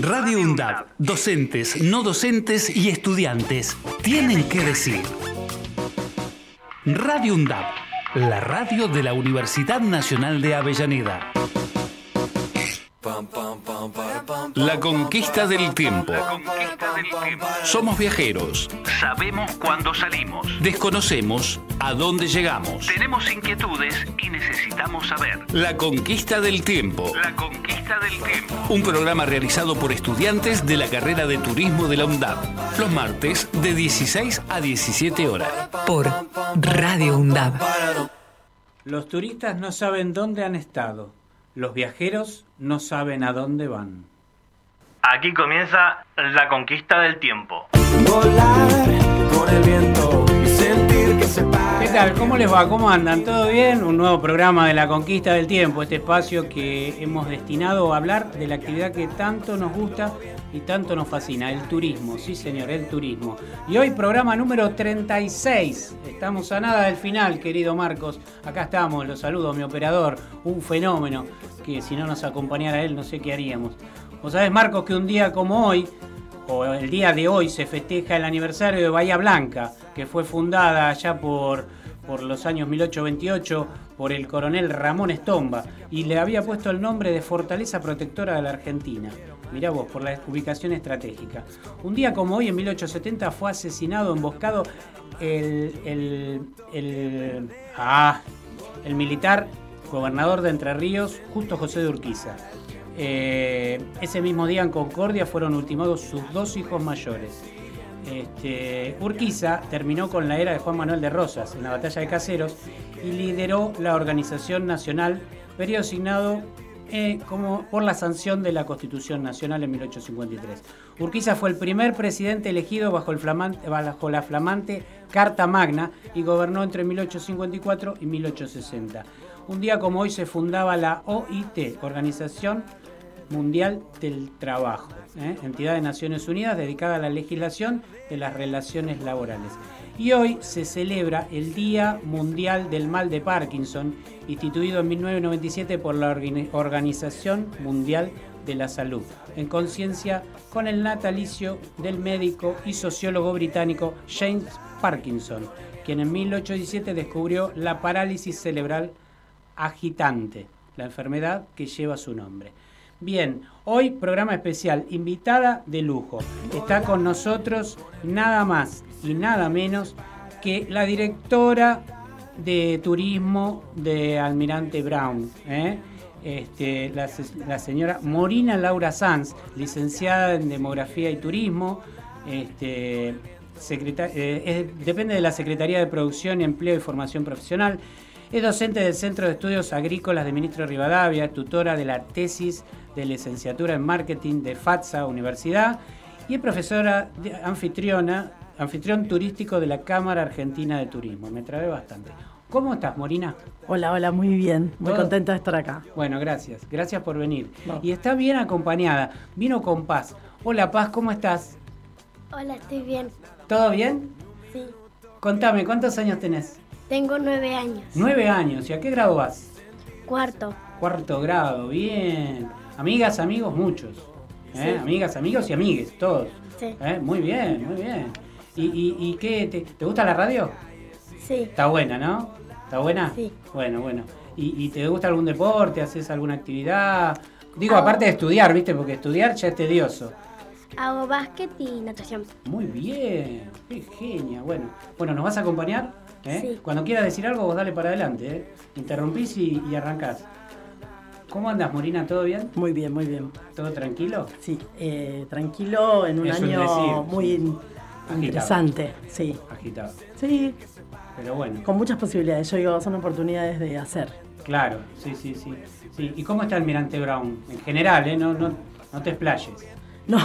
Radio UNDAB, docentes, no docentes y estudiantes tienen que decir. Radio UNDAB, la radio de la Universidad Nacional de Avellaneda. La conquista del tiempo. Somos viajeros. Sabemos cuándo salimos. Desconocemos a dónde llegamos. Tenemos inquietudes y necesitamos saber. La conquista del tiempo. La conquista del tiempo. Un programa realizado por estudiantes de la carrera de turismo de la UNDAP. Los martes de 16 a 17 horas. Por Radio UNDAB. Los turistas no saben dónde han estado. Los viajeros no saben a dónde van. Aquí comienza la conquista del tiempo. Volar con el viento y sentir que se para. ¿Qué tal? ¿Cómo les va? ¿Cómo andan? ¿Todo bien? Un nuevo programa de la conquista del tiempo, este espacio que hemos destinado a hablar de la actividad que tanto nos gusta y tanto nos fascina, el turismo. Sí, señor, el turismo. Y hoy programa número 36. Estamos a nada del final, querido Marcos. Acá estamos, los saludo, mi operador, un fenómeno que si no nos acompañara él no sé qué haríamos. Vos sabés, Marcos, que un día como hoy, o el día de hoy, se festeja el aniversario de Bahía Blanca, que fue fundada allá por, por los años 1828 por el coronel Ramón Estomba y le había puesto el nombre de Fortaleza Protectora de la Argentina. Mirá vos, por la ubicación estratégica. Un día como hoy, en 1870, fue asesinado, emboscado el, el, el, ah, el militar gobernador de Entre Ríos, Justo José de Urquiza. Eh, ese mismo día en Concordia fueron ultimados sus dos hijos mayores. Este, Urquiza terminó con la era de Juan Manuel de Rosas en la batalla de Caseros y lideró la Organización Nacional, periodo asignado eh, como por la sanción de la Constitución Nacional en 1853. Urquiza fue el primer presidente elegido bajo, bajo la flamante Carta Magna y gobernó entre 1854 y 1860. Un día como hoy se fundaba la OIT, Organización Mundial del Trabajo, ¿eh? entidad de Naciones Unidas dedicada a la legislación de las relaciones laborales. Y hoy se celebra el Día Mundial del Mal de Parkinson, instituido en 1997 por la Organi- Organización Mundial de la Salud, en conciencia con el natalicio del médico y sociólogo británico James Parkinson, quien en 1817 descubrió la parálisis cerebral agitante, la enfermedad que lleva su nombre. Bien, hoy programa especial, invitada de lujo. Está con nosotros nada más y nada menos que la directora de turismo de Almirante Brown, ¿eh? Este, la, se- la señora Morina Laura Sanz, licenciada en Demografía y Turismo, este, eh, depende de la Secretaría de Producción, Empleo y Formación Profesional. Es docente del Centro de Estudios Agrícolas de Ministro Rivadavia, tutora de la tesis de licenciatura en Marketing de FATSA Universidad y es profesora de- anfitriona, anfitrión turístico de la Cámara Argentina de Turismo. Me trabé bastante. ¿Cómo estás, Morina? Hola, hola, muy bien. Muy ¿Todo? contenta de estar acá. Bueno, gracias. Gracias por venir. No. Y está bien acompañada. Vino con Paz. Hola, Paz, ¿cómo estás? Hola, estoy bien. ¿Todo bien? Sí. Contame, ¿cuántos años tenés? Tengo nueve años. Nueve años. ¿Y a qué grado vas? Cuarto. Cuarto grado, bien. Amigas, amigos, muchos. ¿Eh? Sí. Amigas, amigos y amigues, todos. Sí. ¿Eh? Muy bien, muy bien. ¿Y, y, y qué? Te, te gusta la radio? Sí. Está buena, ¿no? ¿Está buena? Sí. Bueno, bueno. ¿Y, y te gusta algún deporte? ¿Haces alguna actividad? Digo, Hago- aparte de estudiar, ¿viste? Porque estudiar ya es tedioso. Hago básquet y natación. Muy bien, qué genia. Bueno, bueno, ¿nos vas a acompañar? ¿Eh? Sí. Cuando quieras decir algo, vos dale para adelante. ¿eh? Interrumpís y, y arrancás. ¿Cómo andas, Morina? ¿Todo bien? Muy bien, muy bien. ¿Todo tranquilo? Sí, eh, tranquilo, en un año decir, muy in- Agitado. interesante. Sí, Agitado. sí, Pero bueno, con muchas posibilidades. Yo digo, son oportunidades de hacer. claro, sí, sí, sí. sí. ¿Y cómo está Almirante Brown? En general, ¿eh? No, no, no te explayes. No,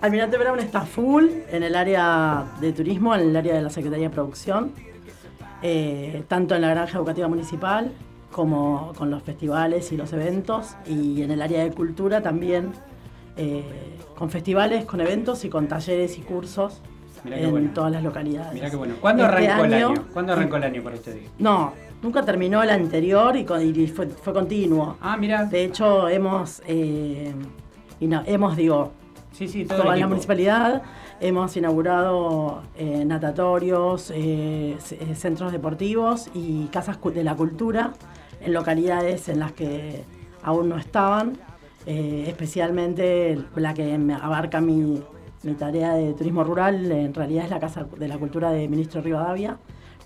Almirante Brown está full en el área de turismo, en el área de la Secretaría de Producción, eh, tanto en la granja educativa municipal como con los festivales y los eventos, y en el área de cultura también, eh, con festivales, con eventos y con talleres y cursos en bueno. todas las localidades. Mirá qué bueno. ¿Cuándo Este arrancó el año- año? ¿Cuándo arrancó el año para día? No, nunca terminó el anterior y, con- y fue, fue continuo. Ah, mira. De hecho, hemos, eh, y no, hemos, digo, Sí, sí, todo toda la municipalidad. Hemos inaugurado eh, natatorios, eh, eh, centros deportivos y casas de la cultura en localidades en las que aún no estaban, especialmente la que abarca mi, mi tarea de turismo rural, en realidad es la Casa de la Cultura de Ministro Rivadavia,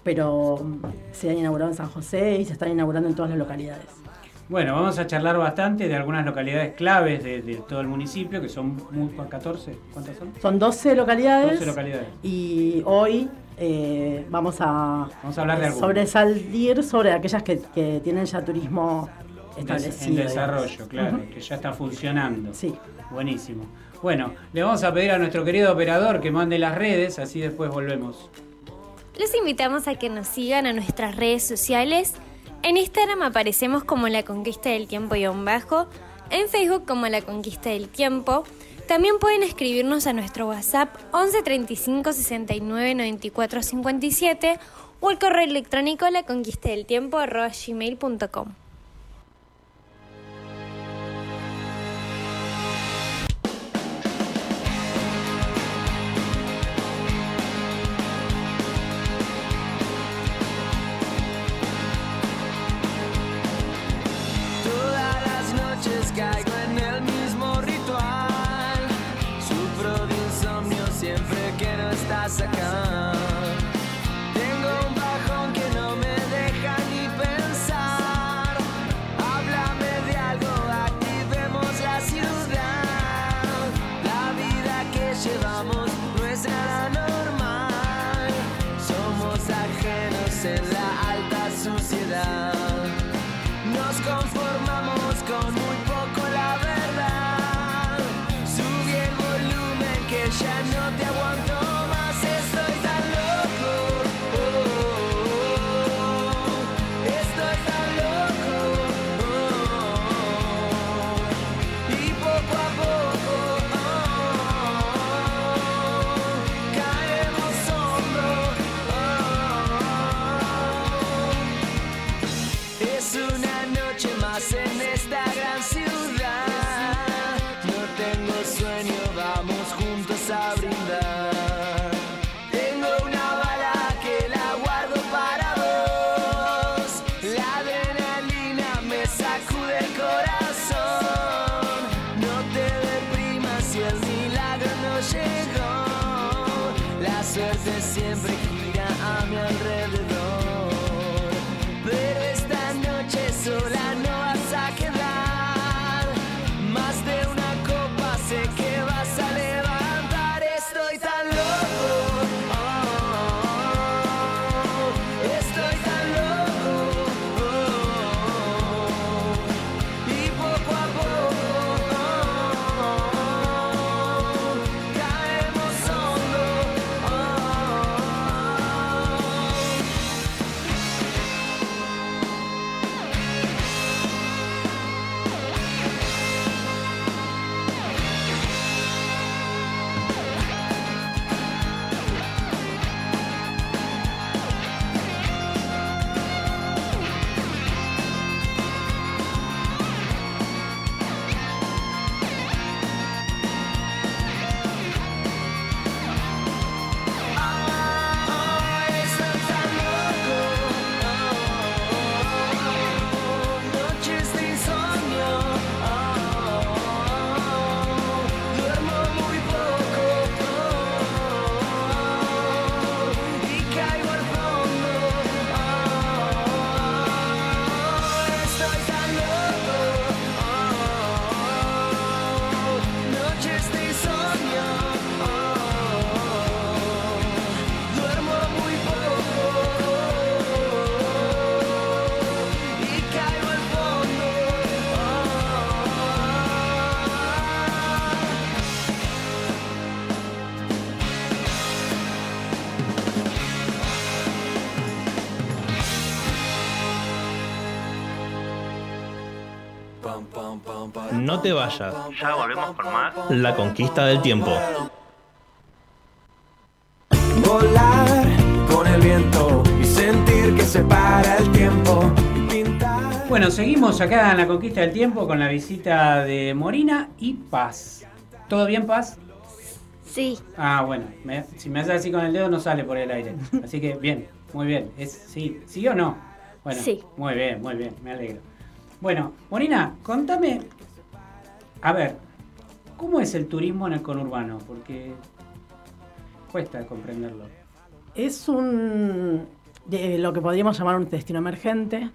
pero mm, se ha inaugurado en San José y se están inaugurando en todas las localidades. Bueno, vamos a charlar bastante de algunas localidades claves de, de todo el municipio, que son muy, 14, ¿cuántas son? Son 12 localidades. 12 localidades. Y hoy eh, vamos a, Vamos a hablar de sobresalir sobre aquellas que, que tienen ya turismo establecido. En desarrollo, digamos. claro, Ujú. que ya está funcionando. Sí. Buenísimo. Bueno, le vamos a pedir a nuestro querido operador que mande las redes, así después volvemos. Los invitamos a que nos sigan a nuestras redes sociales. En Instagram aparecemos como La Conquista del Tiempo y bajo, en Facebook como La Conquista del Tiempo. También pueden escribirnos a nuestro WhatsApp 11 35 69 94 57 o al correo electrónico la conquista del tiempo gmail.com. caigo en el mismo ritual. Sufro de insomnio siempre que no estás acá. No te vayas. Ya volvemos con más. La conquista del tiempo. Volar con el viento y sentir que se para el tiempo. Pintar. Bueno, seguimos acá en la conquista del tiempo con la visita de Morina y Paz. ¿Todo bien, Paz? Sí. Ah, bueno, me- si me haces así con el dedo no sale por el aire. Así que bien, muy bien. ¿Es sí, sí o no? Bueno, Sí. muy bien, muy bien, me alegro. Bueno, Morina, contame, a ver, ¿cómo es el turismo en el conurbano? Porque cuesta comprenderlo. Es un de lo que podríamos llamar un destino emergente.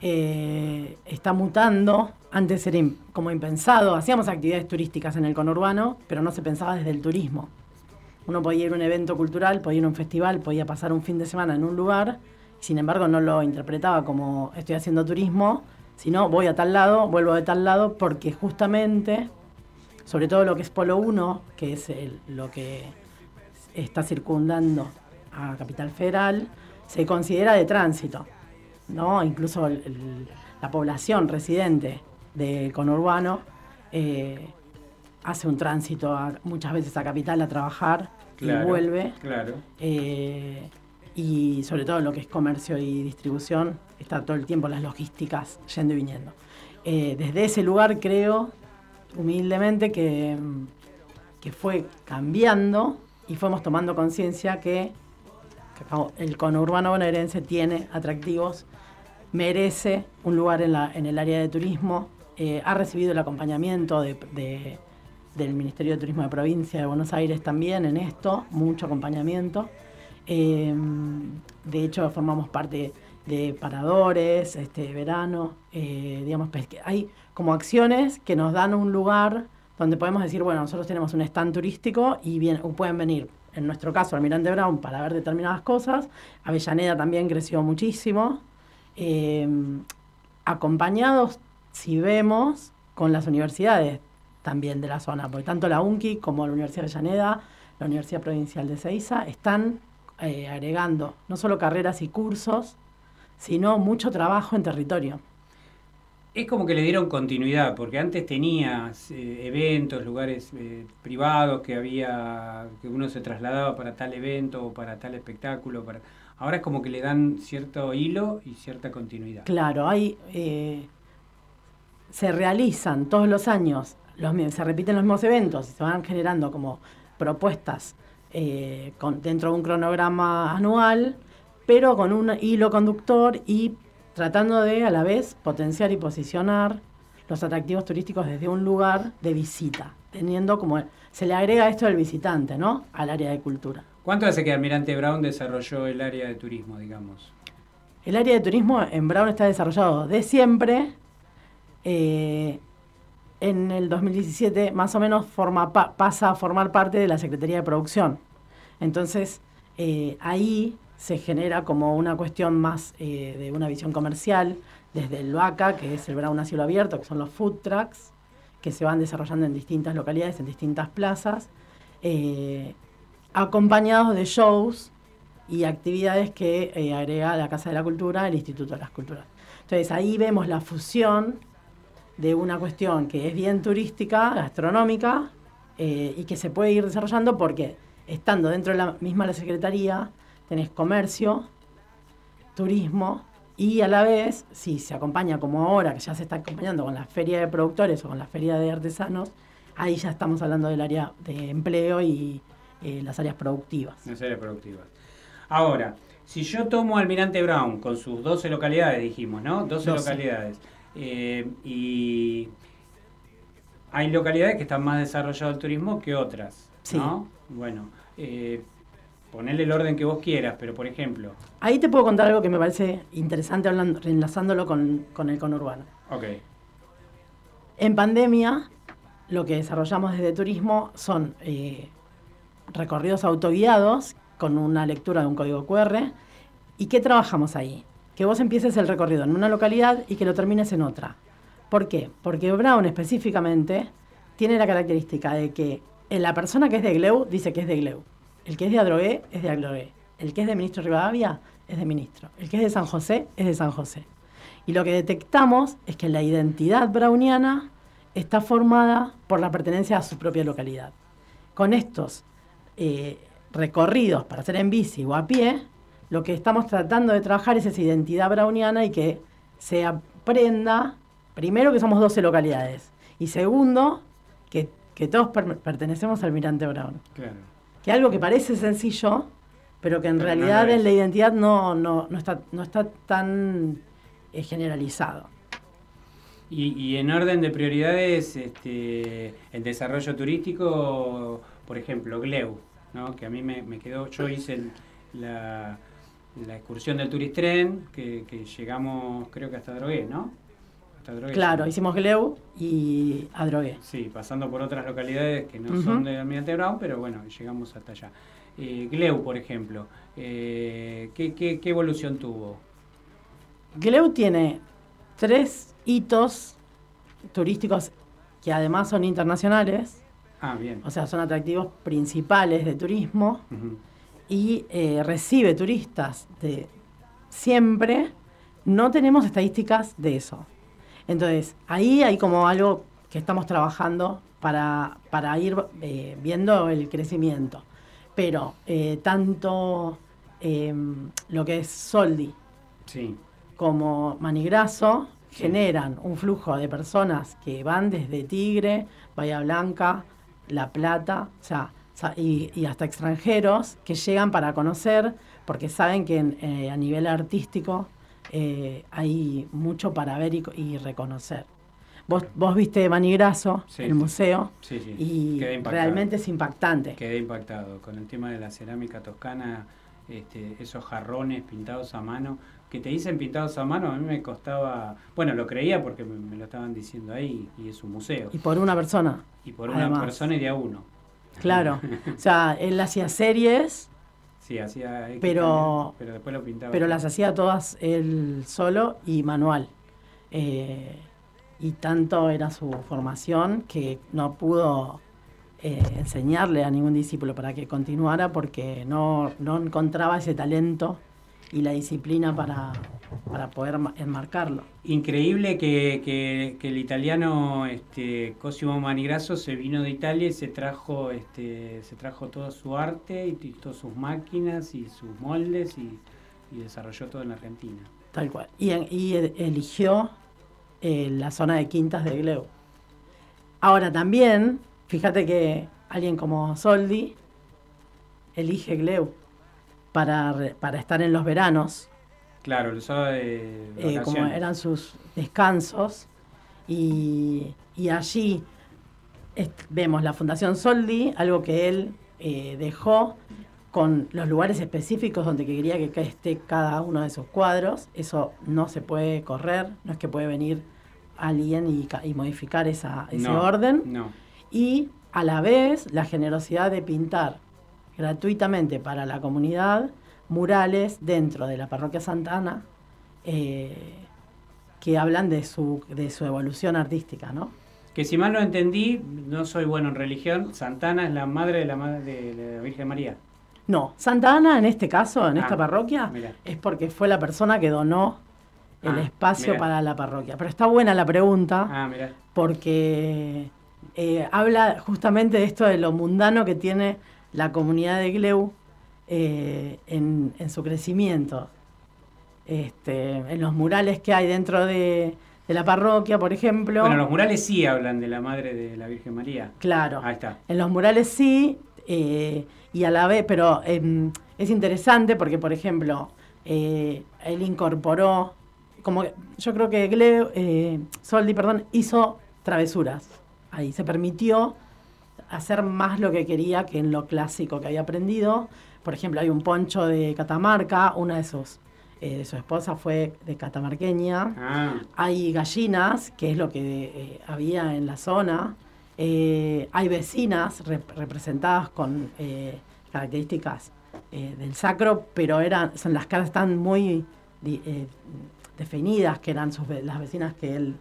Eh, está mutando. Antes era como impensado. Hacíamos actividades turísticas en el conurbano, pero no se pensaba desde el turismo. Uno podía ir a un evento cultural, podía ir a un festival, podía pasar un fin de semana en un lugar. Sin embargo, no lo interpretaba como estoy haciendo turismo, sino voy a tal lado, vuelvo de tal lado, porque justamente, sobre todo lo que es Polo 1, que es el- lo que está circundando a Capital Federal, se considera de tránsito. ¿no? Incluso el- el- la población residente del conurbano eh, hace un tránsito a- muchas veces a Capital a trabajar Claro, y vuelve. Claro. Eh, y sobre todo lo que es comercio y distribución, está todo el tiempo las logísticas yendo y viniendo. Eh, desde ese lugar creo, humildemente, que, mm, que fue cambiando y fuimos tomando conciencia que, el conurbano bonaerense tiene atractivos, merece un lugar en, la- en el área de turismo, eh, ha recibido el acompañamiento de- de- del Ministerio de Turismo de Provincia de Buenos Aires también en esto, mucho acompañamiento. Eh, de hecho, formamos parte de paradores, este verano, eh, digamos, pesque- hay como acciones que nos dan un lugar donde podemos decir, bueno, nosotros tenemos un stand turístico y bien, pueden venir, en nuestro caso, Almirante Brown para ver determinadas cosas. Avellaneda también creció muchísimo. Eh, acompañados, si vemos, con las universidades también de la zona, porque tanto la UNCI como la Universidad de Avellaneda, la Universidad Provincial de Ceiza, están eh, agregando no solo carreras y cursos, sino mucho trabajo en territorio. Es como que le dieron continuidad, porque antes tenías eh, eventos, lugares eh, privados que había, que uno se trasladaba para tal evento o para tal espectáculo. Para... Ahora es como que le dan cierto hilo y cierta continuidad. Claro, hay, eh, se realizan todos los años, los, se repiten los mismos eventos y se van generando como propuestas eh, con, dentro de un cronograma anual, pero con un hilo conductor y tratando de a la vez potenciar y posicionar los atractivos turísticos desde un lugar de visita, teniendo como se le agrega esto del visitante, ¿no? Al área de cultura. ¿Cuánto hace que Almirante Brown desarrolló el área de turismo, digamos? El área de turismo en Brown está desarrollado de siempre. Eh, en el 2017 más o menos forma, pa- pasa a formar parte de la Secretaría de Producción. Entonces eh, ahí se genera como una cuestión más eh, de una visión comercial desde el VACA, que es el Brown a cielo abierto, que son los food trucks, que se van desarrollando en distintas localidades, en distintas plazas, eh, acompañados de shows y actividades que eh, agrega la Casa de la Cultura, el Instituto de las Culturas. Entonces ahí vemos la fusión de una cuestión que es bien turística, gastronómica, eh, y que se puede ir desarrollando porque estando dentro de la misma la Secretaría, tenés comercio, turismo, y a la vez, si se acompaña como ahora, que ya se está acompañando con la feria de productores o con la feria de artesanos, ahí ya estamos hablando del área de empleo y eh, las áreas productivas. Las áreas productivas. Ahora, si yo tomo Almirante Brown con sus 12 localidades, dijimos, ¿no? 12, 12. localidades. Eh, y hay localidades que están más desarrollado el turismo que otras, ¿no? Bueno, eh, ponerle el orden que vos quieras, pero por ejemplo, Ahí te puedo contar algo que me parece interesante hablando, enlazándolo con, con el conurbano. ok, En pandemia, lo que desarrollamos desde turismo son eh, recorridos autoguiados con una lectura de un código QR. ¿Y qué trabajamos ahí? Que vos empieces el recorrido en una localidad y que lo termines en otra. ¿Por qué? Porque Brown específicamente tiene la característica de que la persona que es de Gleu dice que es de Gleu. El que es de Adrogué es de Adrogué. El que es de Ministro Rivadavia es de Ministro. El que es de San José es de San José. Y lo que detectamos es que la identidad browniana está formada por la pertenencia a su propia localidad. Con estos eh, recorridos para hacer en bici o a pie, lo que estamos tratando de trabajar es esa identidad browniana y que se aprenda, primero que somos 12 localidades, y segundo, que que todos per- pertenecemos al Mirante Brown. Claro. Que algo que parece sencillo, pero que en Pero realidad en la identidad no, no, no, está, no está tan eh, generalizado. Y, y en orden de prioridades, este, el desarrollo turístico, por ejemplo, Gleu, ¿no? que a mí me, me quedó, yo hice el- la, la excursión del Turistren, que, que llegamos creo que hasta Drogué, ¿no? Hasta Drogué. Claro, hicimos Gleu y Adrogué. Sí, pasando por otras localidades que no son de Almirante Brown, pero bueno, llegamos hasta allá. Eh, Gleu, por ejemplo, eh, ¿qué, qué, qué evolución tuvo? Gleu tiene tres hitos turísticos que además son internacionales, Ah, bien. o sea, son atractivos principales de turismo Ujú. Y eh, recibe turistas de siempre. No tenemos estadísticas de eso. Entonces, ahí hay como algo que estamos trabajando para, para ir eh, viendo el crecimiento. Pero eh, tanto eh, lo que es Soldi Sí. como Manigraso Sí. generan un flujo de personas que van desde Tigre, Bahía Blanca, La Plata, o sea, y, y hasta extranjeros que llegan para conocer, porque saben que eh, a nivel artístico eh, hay mucho para ver y, co- y reconocer. Vos, vos viste Manigraso, Sí, el museo, Sí, sí. y realmente es impactante. Quedé impactado con el tema de la cerámica toscana, este, esos jarrones pintados a mano, que te dicen pintados a mano, a mí me costaba, bueno, lo creía porque me, me lo estaban diciendo ahí y es un museo. Y por una persona. Y por una persona y de a uno. Claro. o sea, él hacía series Sí, hacía X Pero- pero después lo pintaba. pero las hacía todas él solo y manual. Eh, y tanto era su formación que no pudo eh, enseñarle a ningún discípulo para que continuara porque no, no encontraba ese talento y la disciplina para, para poder ma- enmarcarlo. Increíble que, que- que el italiano este, Cosimo Manigrasso se vino de Italia y se trajo, este, se trajo todo su arte y, y todas sus máquinas y sus moldes y, y desarrolló todo en la Argentina. Tal cual. Y e- eligió eh, la zona de quintas de Gleu. Ahora también, fíjate que alguien como Soldi elige Gleu para, para estar en los veranos, Claro, lo usaba de eh, como eran sus descansos, y, y allí vemos la Fundación Soldi, algo que él eh, dejó con los lugares específicos donde quería que esté cada uno de sus cuadros. Eso no se puede correr, no es que puede venir alguien y, y modificar esa, ese No, orden. No, Y a la vez la generosidad de pintar gratuitamente para la comunidad murales dentro de la parroquia Santana eh, que hablan de su, de su evolución artística, ¿no? que si mal no entendí, no soy bueno en religión, Santana es la madre de la, madre de la Virgen María. No, Santa Ana en este caso, en esta Ah, parroquia, mira. es porque fue la persona que donó el Ah, espacio para la parroquia. Pero está buena la pregunta Ah, porque eh, habla justamente de esto de lo mundano que tiene la comunidad de Gleu eh, en, en su crecimiento. Este, en los murales que hay dentro de, de la parroquia, por ejemplo. Bueno, los murales sí hablan de la madre de la Virgen María. Claro. Ahí está. En los murales sí, eh, y a la vez, pero em, es interesante porque, por ejemplo, eh, él incorporó, como que- yo creo que Gle, eh, Soldi, perdón, hizo travesuras. Ahí se permitió hacer más lo que quería que en lo clásico que había aprendido. Por ejemplo, hay un poncho de Catamarca, una de sus, eh, de su esposa fue de catamarqueña. Ah, Hay gallinas, que es lo que eh, había en la zona. Eh, hay vecinas rep- representadas con eh, características del sacro, pero eran, son, las caras están muy definidas, que eran sus las vecinas que él,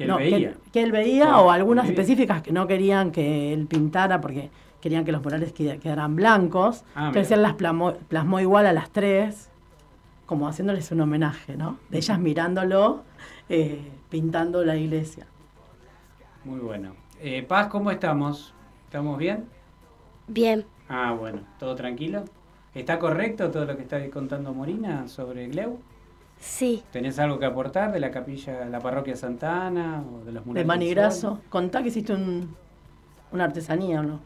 que él no, veía. que él veía, Ah, o algunas específicas que no querían que él pintara porque querían que los murales qued- quedaran blancos. Ah, Entonces él las plasmó, plasmó igual a las tres, como haciéndoles un homenaje, ¿no? De ellas mirándolo, eh, pintando la iglesia. Muy bueno. Eh, Paz, ¿cómo estamos? ¿Estamos bien? Bien. Ah, bueno, ¿todo tranquilo? ¿Está correcto todo lo que está contando Morina sobre Gleu? Sí. ¿Tenés algo que aportar de la capilla, la parroquia Santa Ana o de los De del Manigraso. Contá que hiciste un... una artesanía, ¿no?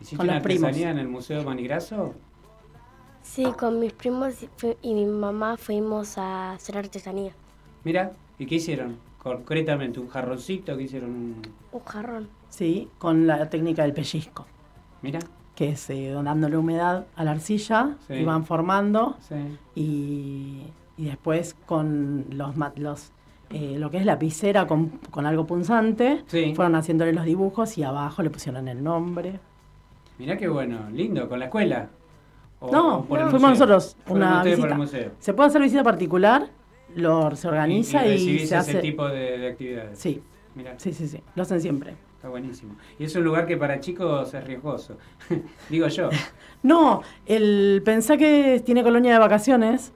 ¿Hiciste Con una los primos. artesanía en el Museo de Manigraso? Sí, con mis primos y mi mamá fuimos a hacer artesanía. Mira, ¿y qué hicieron? Concretamente, un jarroncito que hicieron un... Un jarrón. Sí, con la técnica del pellizco, Mira, que es eh, dándole humedad a la arcilla Sí. y van formando sí. y, y después con los, los eh, lo que es lapicera con, con algo punzante, Sí. fueron haciéndole los dibujos y abajo le pusieron el nombre. Mirá qué bueno, lindo, ¿con la escuela? ¿O- no, o por el fuimos museo? nosotros, una visita. Se puede hacer visita particular, lo, se organiza y, y, recibís se ese hace... tipo de, de actividades. Sí, Mirá, sí, sí, sí, lo hacen siempre. Está buenísimo. Y es un lugar que para chicos es riesgoso. Digo yo. No, el pensá que tiene colonia de vacaciones,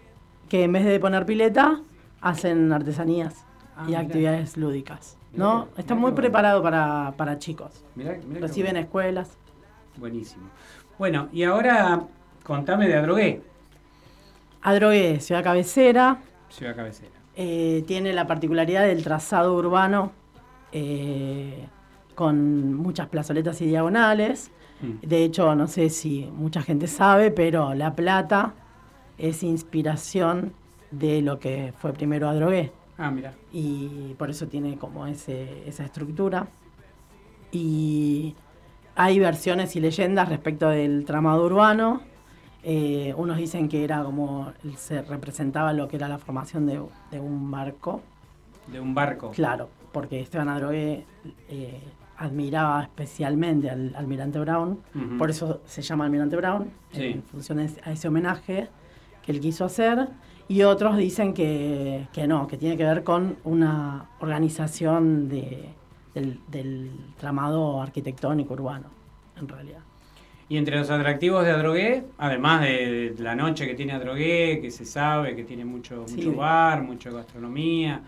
que en vez de poner pileta, hacen artesanías Ah, y mirá. actividades lúdicas. ¿No? Está mirá muy bueno. preparado para, para chicos. Mirá, mirá qué Reciben bueno. escuelas. Buenísimo. Bueno, y ahora contame de Adrogué, Adrogué, ciudad cabecera, ciudad cabecera. eh, tiene la particularidad del trazado urbano eh, con muchas plazoletas y diagonales. Mm. De hecho, no sé si mucha gente sabe, pero La Plata es inspiración de lo que fue primero Adrogué. Ah, mira. y por eso tiene como ese, esa estructura. Y hay versiones y leyendas respecto del tramado urbano. Eh, unos dicen que era como se representaba lo que era la formación de, de un barco. De un barco. Claro, porque Esteban Adrogué eh, admiraba especialmente al almirante Brown, por eso se llama almirante Brown, Sí. en función a ese homenaje que él quiso hacer. Y otros dicen que, que no, que tiene que ver con una organización de, del, del tramado arquitectónico urbano, en realidad. Y entre los atractivos de Adrogué, además de la noche que tiene Adrogué, que se sabe que tiene mucho, Sí. mucho bar, mucha gastronomía,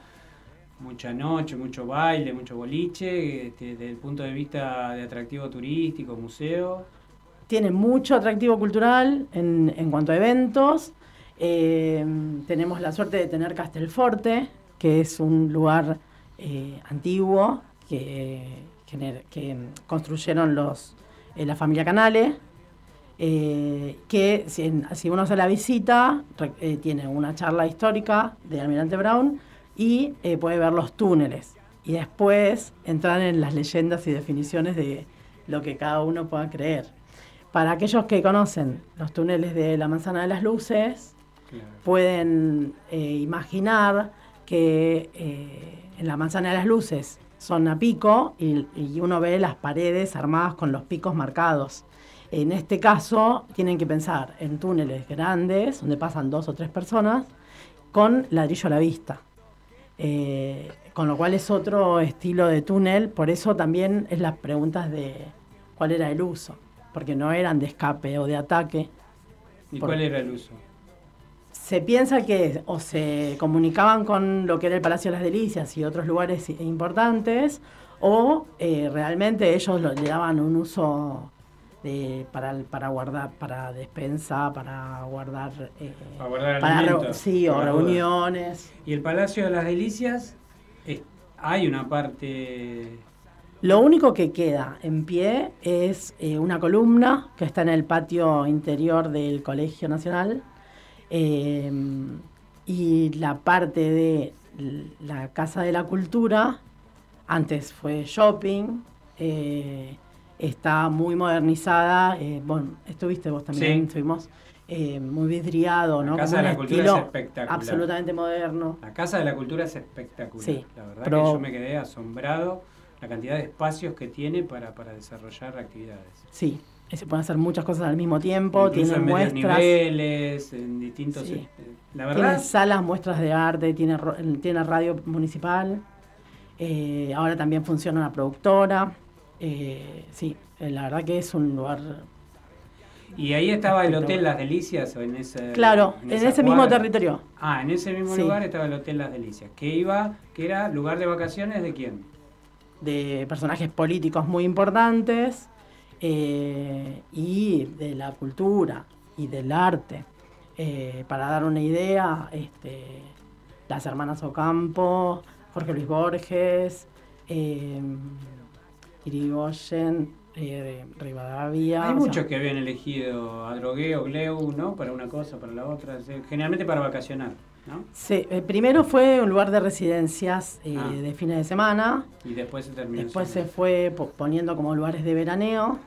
mucha noche, mucho baile, mucho boliche, este, desde el punto de vista de atractivo turístico, museo. Tiene mucho atractivo cultural en, en cuanto a eventos. Eh, tenemos la suerte de tener Castelforte, que es un lugar eh, antiguo que, construyeron los, eh, la familia Canale, eh, que si, si uno hace la visita, tiene una charla histórica de Almirante Brown y eh, puede ver los túneles. Y después entrar en las leyendas y definiciones de lo que cada uno pueda creer. Para aquellos que conocen los túneles de la Manzana de las Luces, Claro. pueden eh, imaginar que eh, en la Manzana de las Luces son a pico y, y uno ve las paredes armadas con los picos marcados. En este caso, tienen que pensar en túneles grandes, donde pasan dos o tres personas, con ladrillo a la vista. Eh, con lo cual es otro estilo de túnel, por eso también es las preguntas de cuál era el uso, porque no eran de escape o de ataque, ¿Y cuál era el uso? se piensa que o se comunicaban con lo que era el Palacio de las Delicias y otros lugares importantes, o eh, realmente ellos lo- le daban un uso de- para, para guardar, para despensa, para guardar... eh, Para guardar para sí, o reuniones. Y el Palacio de las Delicias, es- hay una parte... Lo único que queda en pie es eh, una columna que está en el patio interior del Colegio Nacional eh, y la parte de la Casa de la Cultura, antes fue shopping, eh, está muy modernizada. eh, bueno, estuviste vos también, Sí. estuvimos eh, muy vidriado, La ¿no? Casa Como de la Cultura es espectacular. absolutamente moderno. La Casa de la Cultura es espectacular. Sí, La verdad pero- que yo me quedé asombrado la cantidad de espacios que tiene para, para desarrollar actividades. Sí, se pueden hacer muchas cosas al mismo tiempo, Incluso tienen en muestras. niveles, en distintos... Sí. eh, La Tiene verdad, salas, muestras de arte, tiene, tiene radio municipal. eh, ahora también funciona una productora. Eh, sí, eh, la verdad que es un lugar. y ahí estaba el Hotel Las Delicias, o en ese... Claro, en, ese mismo territorio. Ah, en ese mismo Sí. lugar estaba el Hotel Las Delicias, que iba, que era lugar de vacaciones de quién? de personajes políticos muy importantes eh, y de la cultura y del arte. Eh, para dar una idea, este, las hermanas Ocampo, Jorge Luis Borges, eh, Irigoyen, eh, Rivadavia. Hay sea, muchos que habían elegido Adrogué o Gleu, ¿no? Para una cosa, para la otra. Generalmente para vacacionar, ¿no? Sí, eh, primero fue un lugar de residencias eh, Ah. de fines de semana. Y después se terminó. Después se fue po- poniendo como lugares de veraneo.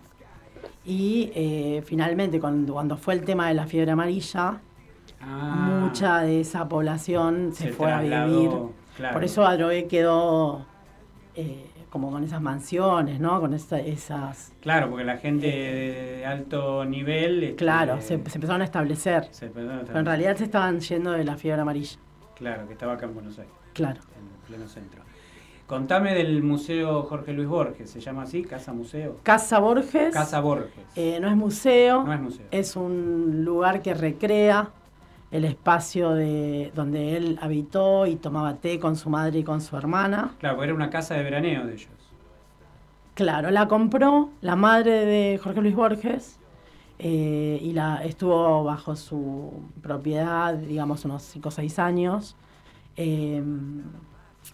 Y eh, finalmente, cuando, cuando fue el tema de la fiebre amarilla, Ah, mucha de esa población se, se fue a vivir. claro. Por eso Adrogué quedó como con esas mansiones, ¿no? Con esa- esas... Claro, porque la gente de alto nivel. este, Claro, se, se empezaron a establecer. se empezó a Pero en realidad se estaban yendo de la fiebre amarilla. Claro, que estaba acá en Buenos Aires, Claro. en pleno centro. Contame del Museo Jorge Luis Borges, ¿se llama así? ¿Casa Museo? Casa Borges. Casa Borges. eh, no es museo. no es museo. Es un lugar que recrea el espacio de donde él habitó y tomaba té con su madre y con su hermana. Claro, porque era una casa de veraneo de ellos. Claro, la compró la madre de Jorge Luis Borges eh, y la estuvo bajo su propiedad, digamos, unos 5 o 6 años. Eh,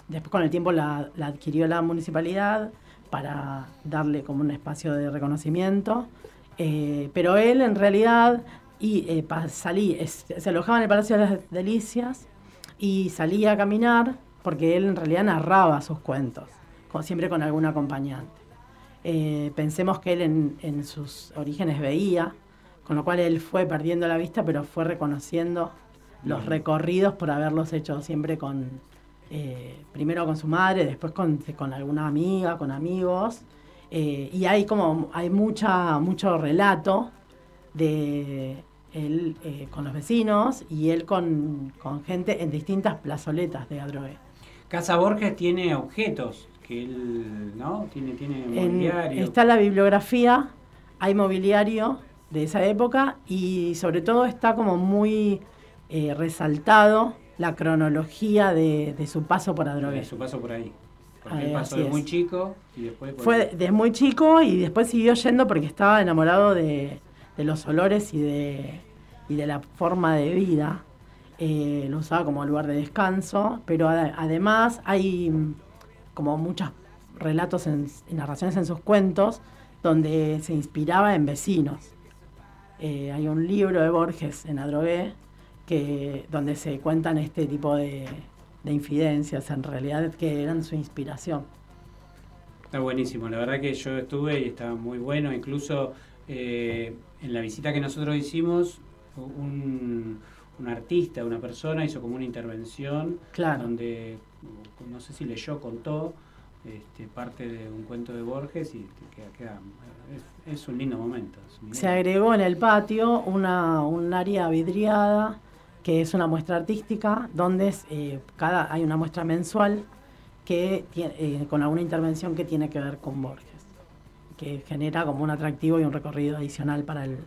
después con el tiempo la, la adquirió la municipalidad para darle como un espacio de reconocimiento. Eh, pero él en realidad y, eh, salí, es- se alojaba en el Palacio de las Delicias y salía a caminar porque él en realidad narraba sus cuentos, siempre con algún acompañante. Eh, pensemos que él en, en sus orígenes veía, con lo cual él fue perdiendo la vista, pero fue reconociendo los recorridos por haberlos hecho siempre con, eh, primero con su madre, después con, con alguna amiga, con amigos. Eh, y hay como, hay mucha, mucho relato de él eh, con los vecinos y él con, con gente en distintas plazoletas de Adrogué. Casa Borges tiene objetos que él, ¿no? Tiene, tiene En- mobiliario. está la bibliografía, hay mobiliario de esa época y sobre todo está como muy eh, resaltado la cronología de, de su paso por Adrogué. de su paso por ahí. Porque él pasó de muy chico y después... Fue desde muy chico y después siguió yendo porque estaba enamorado de, de los olores y de, y de la forma de vida. Eh, lo usaba como lugar de descanso, pero ade- además hay mm, como muchos relatos en, narraciones en sus cuentos donde se inspiraba en vecinos. Eh, hay un libro de Borges en Adrogué que, donde se cuentan este tipo de, de infidencias, en realidad que eran su inspiración. Está buenísimo, la verdad que yo estuve y estaba muy bueno, incluso eh, en la visita que nosotros hicimos, un, un artista, una persona hizo como una intervención Claro. donde, no sé si leyó, contó este, parte de un cuento de Borges y queda, queda- es, es un lindo momento. un Se agregó en el patio una, un área vidriada que es una muestra artística donde es, eh, cada, hay una muestra mensual que tiene, eh, con alguna intervención que tiene que ver con Borges, que genera como un atractivo y un recorrido adicional para el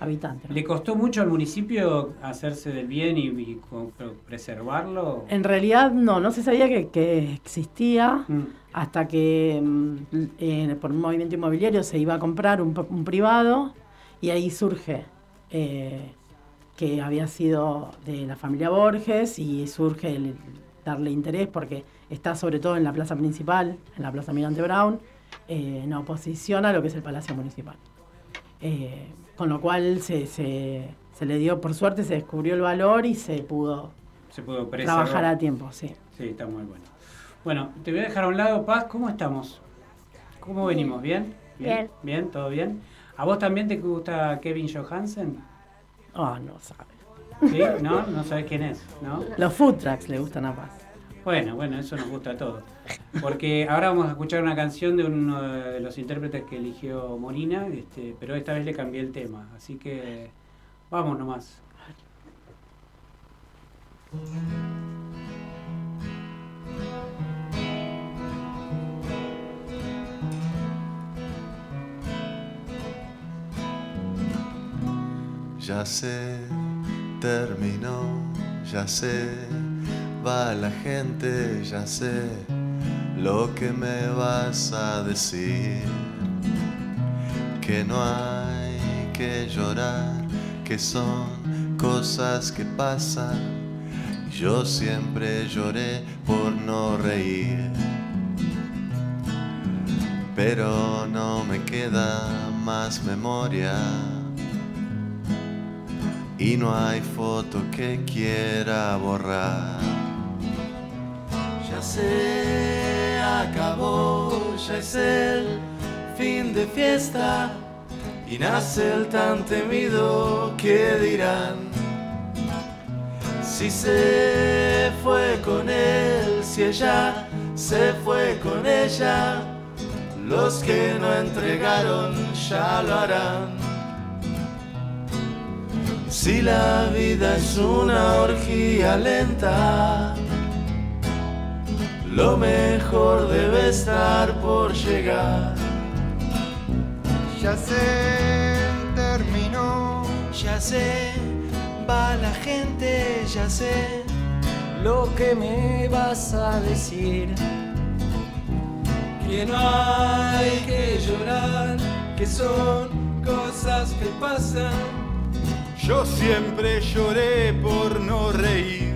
habitante. ¿no? ¿Le costó mucho al municipio hacerse del bien y, y preservarlo? En realidad no, no se sabía que, que existía Mm. hasta que mm, eh, por un movimiento inmobiliario se iba a comprar un, un privado y ahí surge eh, que había sido de la familia Borges y surge el darle interés porque está sobre todo en la plaza principal, en la plaza Mirante Brown, eh, en oposición a lo que es el Palacio Municipal. Eh, con lo cual se, se, se le dio, por suerte se descubrió el valor y se pudo Se pudo trabajar a tiempo, sí. Sí, está muy bueno. Bueno, te voy a dejar a un lado, Paz. ¿Cómo estamos? ¿Cómo venimos? ¿Bien? Bien. ¿Bien? ¿Todo bien? ¿A vos también te gusta Kevin Johansen? Ah, no sabe. ¿Sí? ¿No? ¿No sabes quién es? ¿No? Los food trucks le gustan a Paz. Bueno, bueno, eso nos gusta a todos. Porque ahora vamos a escuchar una canción de uno de los intérpretes que eligió Morina, este, pero esta vez le cambié el tema. Así que vamos nomás. Ya sé, terminó, ya sé, va la gente, ya sé lo que me vas a decir. Que no hay que llorar, que son cosas que pasan. Yo siempre lloré por no reír. pero no me queda más memoria. Y no hay foto que quiera borrar. Se acabó, ya es el fin de fiesta y nace el tan temido que dirán. Si se fue con él, si ella se fue con ella, los que no entregaron ya lo harán. Si la vida es una orgía lenta, lo mejor debe estar por llegar. Ya se terminó, Ya sé, va la gente, ya sé lo que me vas a decir. Que no hay que llorar, que son cosas que pasan. yo siempre lloré por no reír.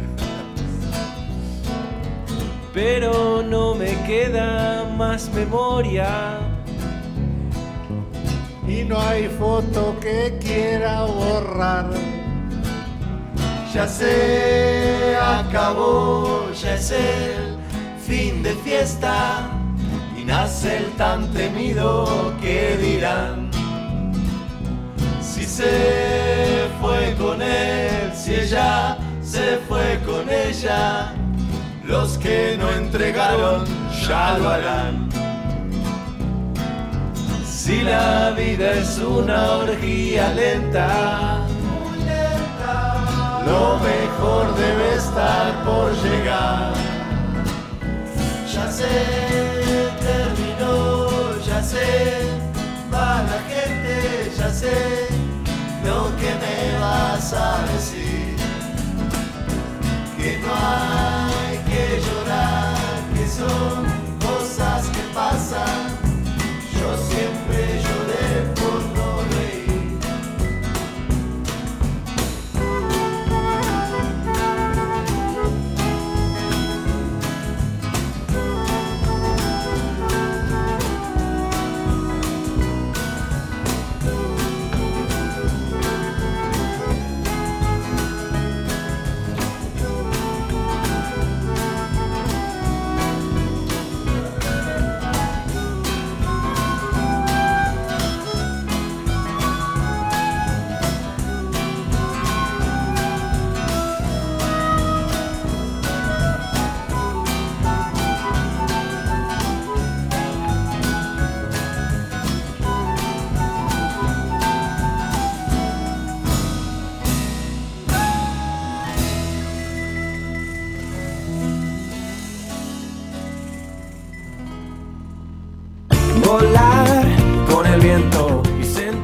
Pero no me queda más memoria. Y no hay foto que quiera borrar. Ya se acabó, ya es el fin de fiesta y nace el tan temido que dirán. Si se fue con él, si ella se fue con ella, los que no entregaron ya lo harán. Si la vida es una orgía lenta, lo mejor debe estar por llegar. Ya se terminó, ya sé, va la gente, ya sé lo que me vas a decir. Que no que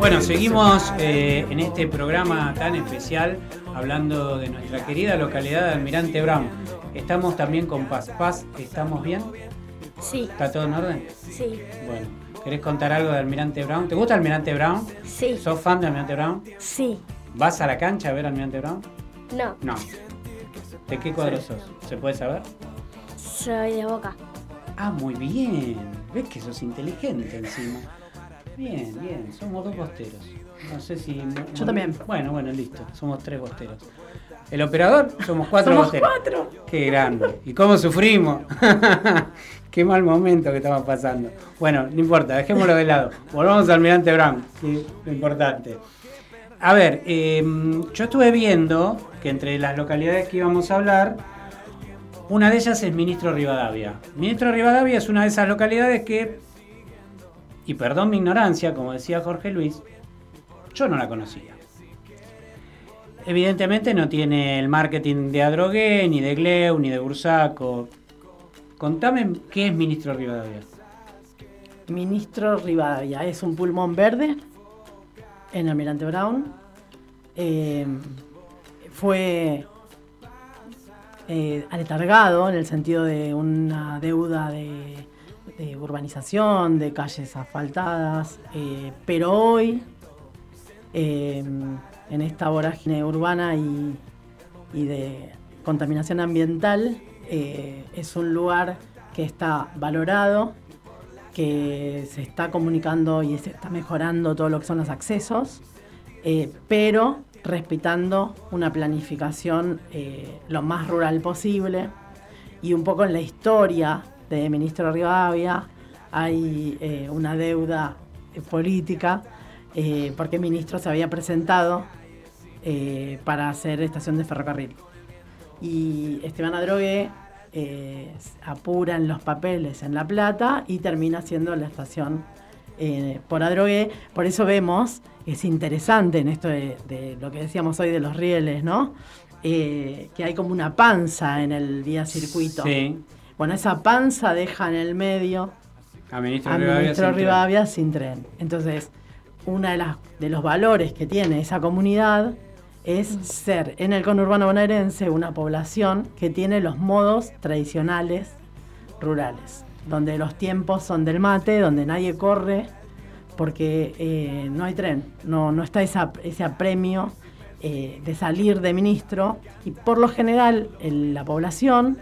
Bueno, seguimos eh, en este programa tan especial hablando de nuestra querida localidad de Almirante Brown. Estamos también con Paz. Paz, ¿estamos bien? Sí, ¿Está todo en orden? sí, Bueno, ¿querés contar algo de Almirante Brown? ¿Te gusta Almirante Brown? sí, ¿Sos fan de Almirante Brown? sí. ¿Vas a la cancha a ver Almirante Brown? No, No. ¿De qué cuadro sos? ¿Se puede saber? soy de boca. Ah, muy bien. ¿Ves que sos inteligente encima? Bien, bien. Somos dos bosteros. No sé si... Yo también. Bueno, bueno, listo. Somos tres bosteros. El operador, somos cuatro Somos bosteros. cuatro. Qué grande. ¿Y cómo sufrimos? Qué mal momento que estamos pasando. Bueno, no importa, dejémoslo de lado. Volvamos al Almirante Brown, que es lo importante. A ver, eh, yo estuve viendo que entre las localidades que íbamos a hablar, una de ellas es Ministro Rivadavia. Ministro Rivadavia es una de esas localidades que, y perdón mi ignorancia, como decía Jorge Luis, yo no la conocía. Evidentemente no tiene el marketing de Adrogué, ni de Gleu, ni de Bursaco. Contame qué es Ministro Rivadavia. Ministro Rivadavia es un pulmón verde en Almirante Brown. Eh, fue eh, aletargado en el sentido de una deuda de, de urbanización, de calles asfaltadas, eh, pero hoy, eh, en esta vorágine urbana y, de contaminación ambiental, eh, es un lugar que está valorado que se está comunicando y se está mejorando todo lo que son los accesos, pero respetando una planificación lo más rural posible. Y un poco en la historia de Ministro Rivadavia hay eh, una deuda eh, política eh, porque el ministro se había presentado para hacer estación de ferrocarril. Y Esteban Adrogué apura en los papeles en La Plata y termina haciendo la estación por Adrogué. Por eso vemos, es interesante en esto de, lo que decíamos hoy de los rieles, ¿no? Que hay como una panza en el vía circuito. Sí. Bueno, esa panza deja en el medio A ministro a Rivadavia ministro sin tren. Rivadavia sin tren. Entonces, uno de, las, de los valores que tiene esa comunidad es ser en el conurbano bonaerense una población que tiene los modos tradicionales rurales, donde los tiempos son del mate, donde nadie corre, porque eh, no hay tren, no, no está esa, ese apremio eh, de salir de ministro y por lo general el- la población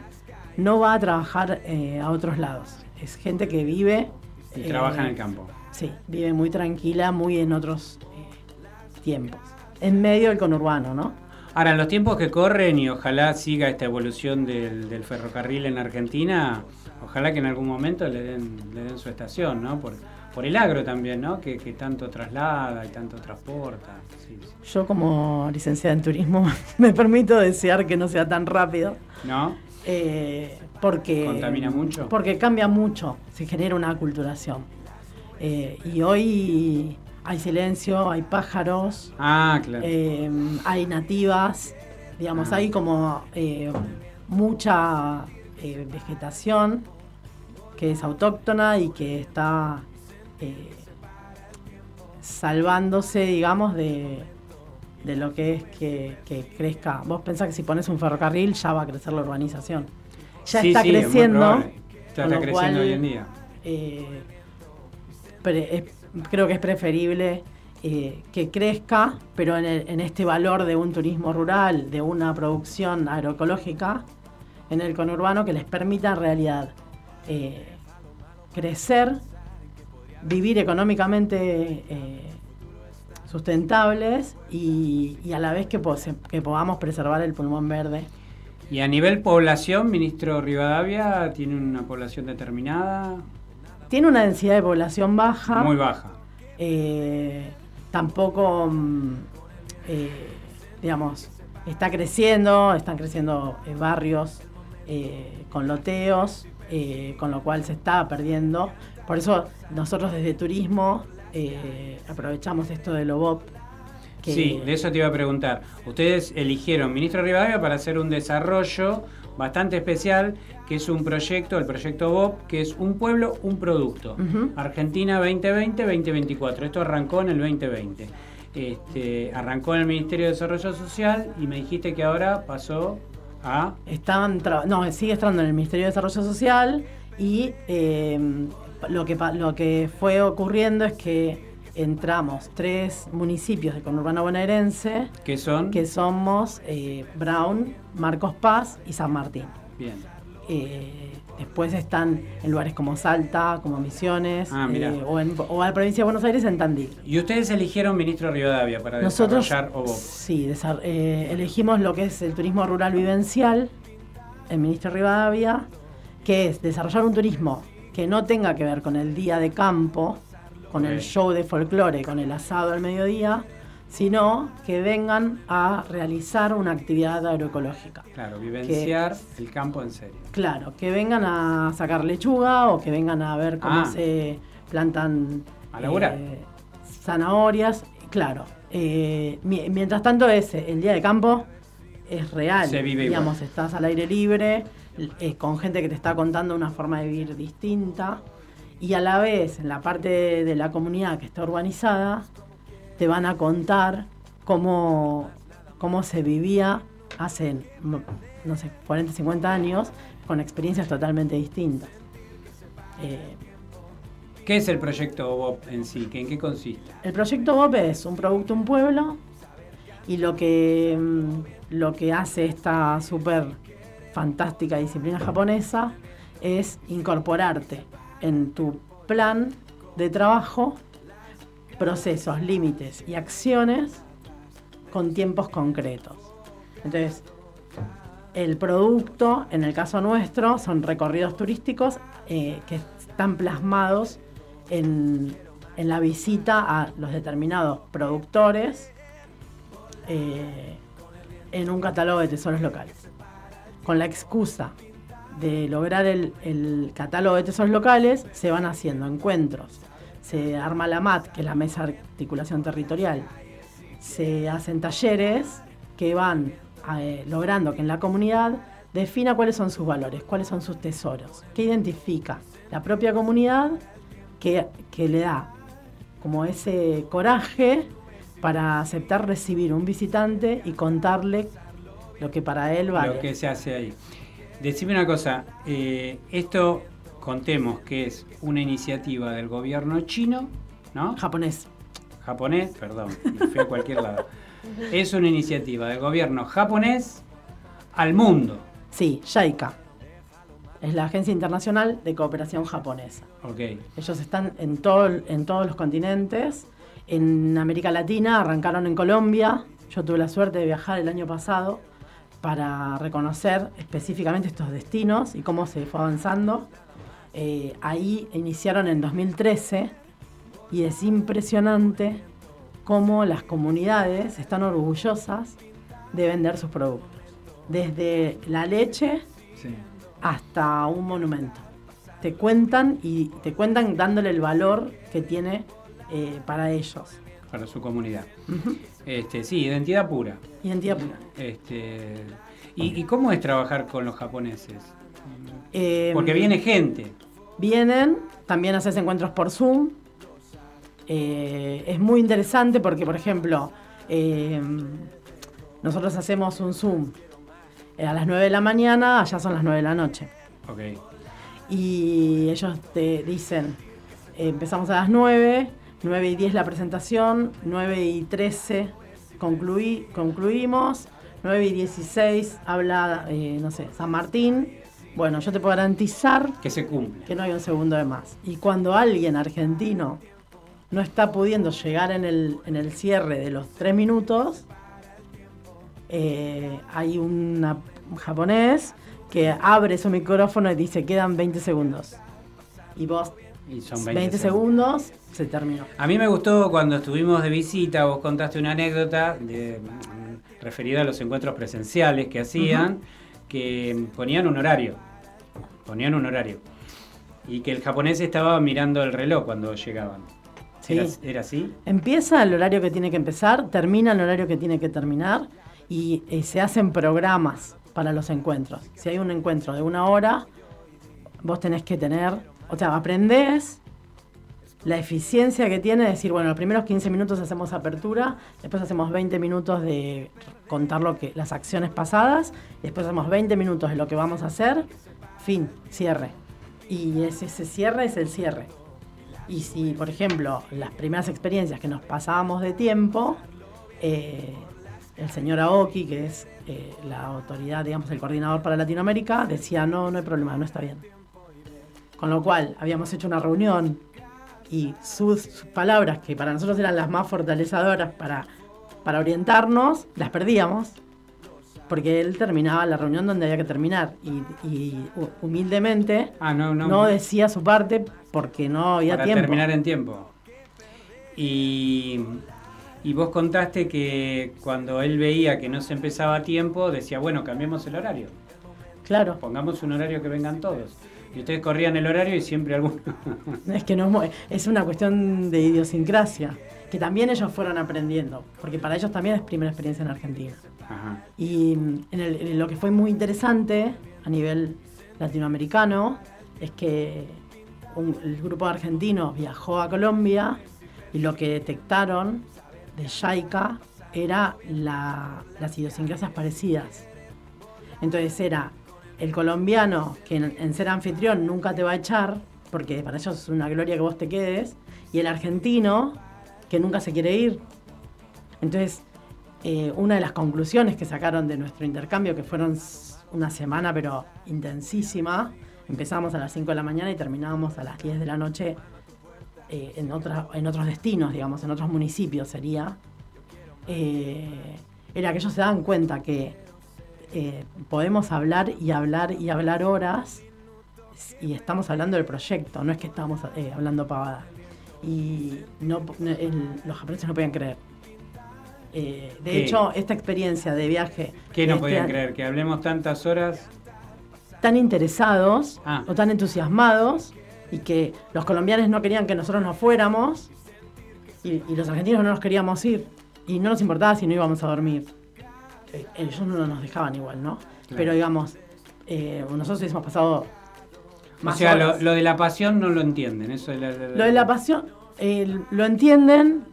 no va a trabajar eh, a otros lados. Es gente que vive... Y eh, trabaja en el campo. Sí, vive muy tranquila, muy en otros eh, tiempos. En medio del conurbano, ¿no? Ahora, en los tiempos que corren y ojalá siga esta evolución del, del ferrocarril en Argentina, ojalá que en algún momento le den, le den su estación, ¿no? Por, por el agro también, ¿no? Que, que tanto traslada y tanto transporta. Sí, sí. Yo como licenciada en turismo me permito desear que no sea tan rápido. ¿No? Eh, porque ¿Contamina mucho? Porque cambia mucho, se genera una aculturación. Eh, y hoy hay silencio, hay pájaros, Ah, claro. eh, hay nativas, digamos, Ah. hay como mucha vegetación que es autóctona y que está salvándose, digamos, de, de lo que es que, que crezca. Vos pensás que si pones un ferrocarril ya va a crecer la urbanización. Ya Sí, está sí, creciendo. probable. Está, creciendo cual, hoy en día. eh, pre- es- creo que es preferible eh, que crezca, pero en, el- en este valor de un turismo rural, de una producción agroecológica en el conurbano que les permita en realidad eh, crecer, vivir económicamente eh, sustentables y, y a la vez que, que podamos preservar el pulmón verde. Y a nivel población, ministro Rivadavia, ¿tiene una población determinada? Tiene una densidad de población baja. Muy baja. Eh, tampoco, mm, eh, digamos, está creciendo, están creciendo eh, barrios con loteos, con lo cual se está perdiendo. Por eso nosotros desde turismo eh, aprovechamos esto de Lobop. que- Sí, de eso te iba a preguntar. Ustedes eligieron ministro Rivadavia para hacer un desarrollo bastante especial, que es un proyecto, el proyecto BOP, que es un pueblo, un producto. Argentina 2020-2024. Esto arrancó en el 2020. Este, arrancó en el Ministerio de Desarrollo Social y me dijiste que ahora pasó a... Estaban no, sigue estando en el Ministerio de Desarrollo Social y eh, lo, que, lo que fue ocurriendo es que entramos tres municipios de conurbano bonaerense, ¿Qué son? que somos eh, Brown, Marcos Paz y San Martín. Bien. Eh, después están en lugares como Salta, como Misiones, Ah, eh, o, en, o a la provincia de Buenos Aires en Tandil. Y ustedes eligieron ministro Rivadavia para Nosotros desarrollar OBOP. sí, eh, elegimos lo que es el turismo rural vivencial, el ministro Rivadavia, que es desarrollar un turismo que no tenga que ver con el día de campo, con el show de folclore, con el asado al mediodía, sino que vengan a realizar una actividad agroecológica. Claro, vivenciar el campo en serio. Claro, que vengan a sacar lechuga o que vengan a ver cómo Ah. se plantan A eh, zanahorias. Claro. eh, mi- mientras tanto, ese, el día de campo es real. Se vive igual. Digamos, estás al aire libre, eh, con gente que te está contando una forma de vivir distinta. Y a la vez, en la parte de, de la comunidad que está urbanizada, te van a contar cómo, cómo se vivía hace, no no sé, 40, 50 años, con experiencias totalmente distintas. Eh, ¿Qué es el proyecto OBOP en sí? ¿En qué consiste? el proyecto BOP es un producto, un pueblo, y lo que, mm, lo que hace esta súper fantástica disciplina japonesa es incorporarte en tu plan de trabajo, procesos, límites y acciones con tiempos concretos. Entonces, el producto, en el caso nuestro, son recorridos turísticos eh, que están plasmados en, en la visita a los determinados productores eh, en un catálogo de tesoros locales. Con la excusa de lograr el, catálogo de tesoros locales, se van haciendo encuentros. Se arma la MAT, que es la Mesa de Articulación Territorial. Se hacen talleres que van eh, logrando que en la comunidad defina cuáles son sus valores, cuáles son sus tesoros, qué identifica la propia comunidad que, que le da como ese coraje para aceptar recibir un visitante y contarle lo que para él vale. Lo que se hace ahí. Decime una cosa, eh, esto contemos que es una iniciativa del gobierno chino, ¿no? Japonés. Japonés, perdón, me fui a cualquier lado. Es una iniciativa del gobierno japonés al mundo. Sí, JICA. Es la Agencia Internacional de Cooperación Japonesa. Ok. Ellos están en, todo, en todos los continentes. En América Latina arrancaron en Colombia. Yo tuve la suerte de viajar el año pasado para reconocer específicamente estos destinos y cómo se fue avanzando. Eh, ahí iniciaron en 2013 y es impresionante cómo las comunidades están orgullosas de vender sus productos. Desde la leche Sí. hasta un monumento. Te cuentan y te cuentan dándole el valor que tiene eh, para ellos. Para su comunidad. Este, sí, identidad pura. Identidad pura. Este, ¿y, y cómo es trabajar con los japoneses? Eh, Porque viene gente. Vienen, también haces encuentros por Zoom. Eh, es muy interesante porque, por ejemplo, eh, nosotros hacemos un Zoom a las 9 de la mañana, allá son las 9 de la noche. Ok. Y ellos te dicen, empezamos a las 9, 9 y 10 la presentación, 9 y 13 concluí, concluimos, 9 y 16 habla, eh, no sé, San Martín. Bueno, yo te puedo garantizar Que se cumple. que no hay un segundo de más. Y cuando alguien argentino no está pudiendo llegar en el, en el cierre de los tres minutos, eh, hay una- un japonés que abre su micrófono y dice quedan 20 segundos. Y vos, Y son 20, 20, segundos, se terminó. A mí me gustó cuando estuvimos de visita, vos contaste una anécdota de, referida a los encuentros presenciales que hacían, que ponían un horario. Ponían un horario. Y que el japonés estaba mirando el reloj cuando llegaban. Sí. ¿Era, era así? Empieza el horario que tiene que empezar, termina el horario que tiene que terminar y, eh, se hacen programas para los encuentros. Si hay un encuentro de una hora, vos tenés que tener, o sea, aprendés la eficiencia que tiene, decir, bueno, los primeros 15 minutos hacemos apertura, después hacemos 20 minutos de contar lo que, las acciones pasadas, después hacemos 20 minutos de lo que vamos a hacer, fin, cierre. Y ese, ese cierre es el cierre. Y si, por ejemplo, las primeras experiencias que nos pasábamos de tiempo, eh, el señor Aoki, que es eh, la autoridad, digamos, el coordinador para Latinoamérica, decía, no, no hay problema, no está bien. Con lo cual, habíamos hecho una reunión y sus, sus palabras, que para nosotros eran las más fortalecedoras para, para orientarnos, las perdíamos, porque él terminaba la reunión donde había que terminar y, y hu- humildemente Ah, no, no. no decía su parte porque no había para tiempo. terminar en tiempo. Y, y vos contaste que cuando él veía que no se empezaba a tiempo, decía, bueno, cambiemos el horario. Claro. Pongamos un horario que vengan todos. Y ustedes corrían el horario y siempre alguno. Es que no es, una cuestión de idiosincrasia, que también ellos fueron aprendiendo, porque para ellos también es primera experiencia en Argentina. Ajá. Y mm, en, el- en lo que fue muy interesante a nivel latinoamericano es que un- el grupo de argentinos viajó a Colombia y lo que detectaron de Yaika era la- las idiosincrasias parecidas. Entonces era el colombiano que en, ser anfitrión nunca te va a echar, porque para ellos es una gloria que vos te quedes, y el argentino que nunca se quiere ir. Entonces, eh, una de las conclusiones que sacaron de nuestro intercambio, que fueron una semana pero intensísima, empezamos a las 5 de la mañana y terminábamos a las 10 de la noche eh, en, en otros destinos, digamos, en otros municipios sería, eh, era que ellos se dan cuenta que eh, podemos hablar y hablar y hablar horas y estamos hablando del proyecto, no es que estamos eh, hablando pavada. Y no, no- el- los japoneses no podían creer. Eh, de ¿Qué? hecho, esta experiencia de viaje... ¿Qué no este podían año- creer? Que hablemos tantas horas. tan interesados Ah. o tan entusiasmados y que los colombianos no querían que nosotros nos fuéramos y, y los argentinos no nos queríamos ir y no nos importaba si no íbamos a dormir. Eh, Ellos no nos dejaban igual, ¿no? Pero digamos, eh, nosotros hubiésemos pasado O más sea, lo, horas. lo de la pasión no lo entienden. Eso es la- la- Lo de la pasión, eh, lo entienden,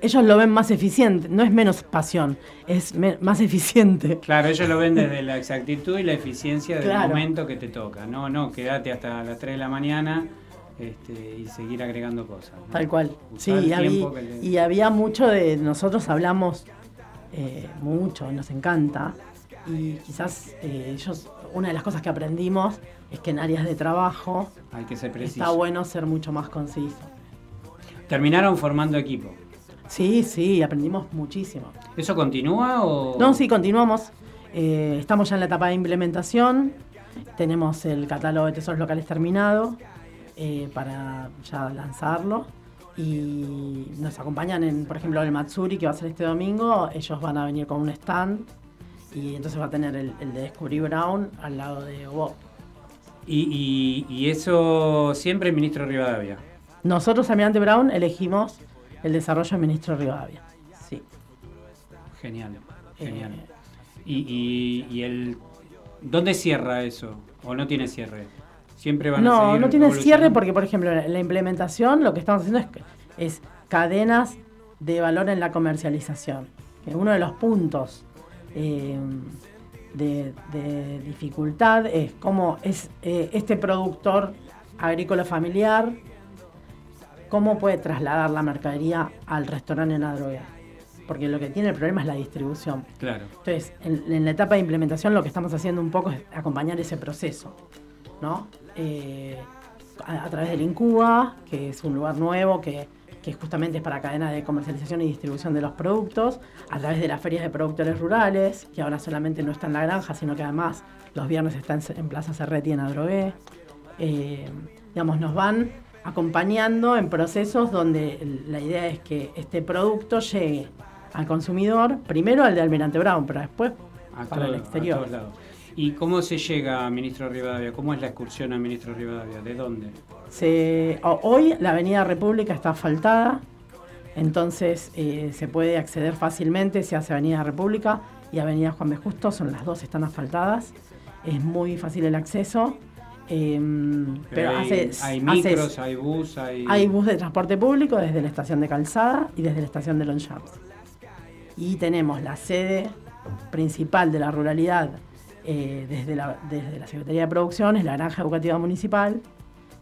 ellos lo ven más eficiente, no es menos pasión, es me- más eficiente. Claro, ellos lo ven desde la exactitud y la eficiencia del Claro. momento que te toca. No, no, quédate hasta las 3 de la mañana este, y seguir agregando cosas. ¿no? Tal cual. Usar Sí, y le- y había mucho de. Nosotros hablamos eh, mucho, nos encanta. Y quizás eh, ellos. Una de las cosas que aprendimos es que en áreas de trabajo Hay que ser preciso. está bueno ser mucho más conciso. Terminaron formando equipo. Sí, sí, aprendimos muchísimo. ¿Eso continúa o...? No, sí, continuamos. Eh, estamos ya en la etapa de implementación. Tenemos el catálogo de tesoros locales terminado eh, para ya lanzarlo. Y nos acompañan en, por ejemplo, el Matsuri que va a ser este domingo. Ellos van a venir con un stand y entonces va a tener el, el de Descubrí Brown al lado de Bob. Y, y- y eso siempre ministro Rivadavia. Nosotros, Almirante Brown, elegimos el desarrollo del ministro Rivadavia. Sí. Genial, Eh, genial. Y, y- y el... ¿Dónde cierra eso? ¿O no tiene cierre? Siempre van a No, seguir no tiene cierre porque, por ejemplo, en la implementación lo que estamos haciendo es, es cadenas de valor en la comercialización. Que uno de los puntos eh, de, de dificultad es cómo es eh, este productor agrícola familiar, cómo puede trasladar la mercadería al restaurante en la droga. Porque lo que tiene el problema es la distribución. Claro. Entonces, en, en la etapa de implementación lo que estamos haciendo un poco es acompañar ese proceso, ¿no? Eh, a, a través del Incuba, que es un lugar nuevo que, que justamente es para cadena de comercialización y distribución de los productos, a través de las ferias de productores rurales, que ahora solamente no está en la granja, sino que además los viernes está en, en Plaza Cerreti en Adrogué. Eh, digamos, nos van acompañando en procesos donde la idea es que este producto llegue al consumidor, primero al de Almirante Brown, pero después A para todo- el exterior. ¿Y cómo se llega a Ministro Rivadavia? ¿Cómo es la excursión a Ministro Rivadavia? ¿De dónde? Se- hoy la Avenida República está asfaltada, entonces eh, se puede acceder fácilmente, se hace Avenida República y Avenida Juan B. Justo, son las dos están asfaltadas, es muy fácil el acceso. em, pero, hay, hace, hay hace- micros, hay bus, hay... hay bus de transporte público desde la estación de Calzada y desde la estación de Longchamps. Y tenemos la sede principal de la ruralidad eh, desde, la, desde la Secretaría de Producción, es la Granja Educativa Municipal,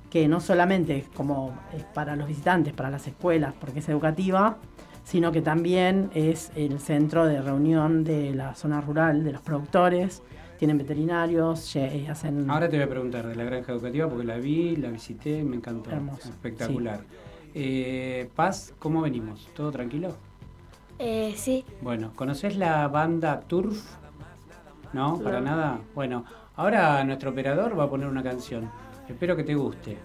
que no solamente es como es para los visitantes, para las escuelas, porque es educativa, sino que también es el centro de reunión de la zona rural, de los productores, tienen veterinarios, eh, hacen... Ahora te voy a preguntar de la granja educativa porque la vi, la visité, me encantó. Hermoso, Espectacular. Eh, Paz, ¿cómo venimos? ¿Todo tranquilo? Eh, sí, Bueno, ¿conoces la banda Turf? ¿No? ¿Para No. nada? Bueno, ahora nuestro operador va a poner una canción. Espero que te guste.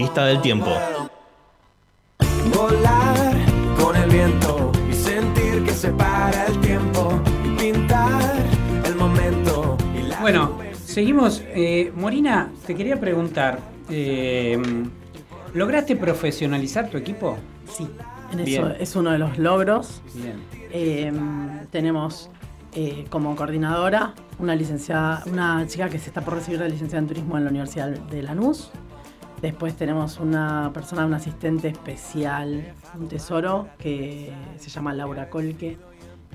Conquista del tiempo. Volar con el viento y sentir que se para el tiempo y pintar el momento y la Bueno, seguimos. Eh, Morina, te quería preguntar. eh, ¿Lograste profesionalizar tu equipo? Sí, en eso es uno de los logros. Bien. Eh, tenemos eh, como coordinadora una licenciada, una chica que se está por recibir de licenciada en turismo en la Universidad de Lanús. Después tenemos una persona, un asistente especial, un tesoro, que se llama Laura Colque,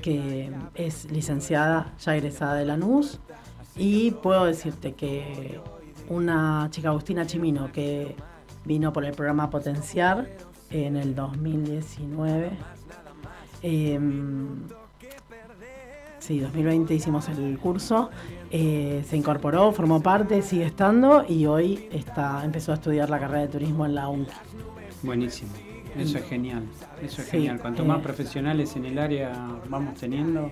que es licenciada, ya egresada de Lanús. Y puedo decirte que una chica, Agustina Chimino, que vino por el programa Potenciar en el 2019. Em, sí, 2020 hicimos el curso. eh, se incorporó, formó parte, sigue estando y hoy está, empezó a estudiar la carrera de turismo en la UNC. Buenísimo. Eso es genial. Eso es Sí, genial. Cuanto eh, más profesionales en el área vamos teniendo,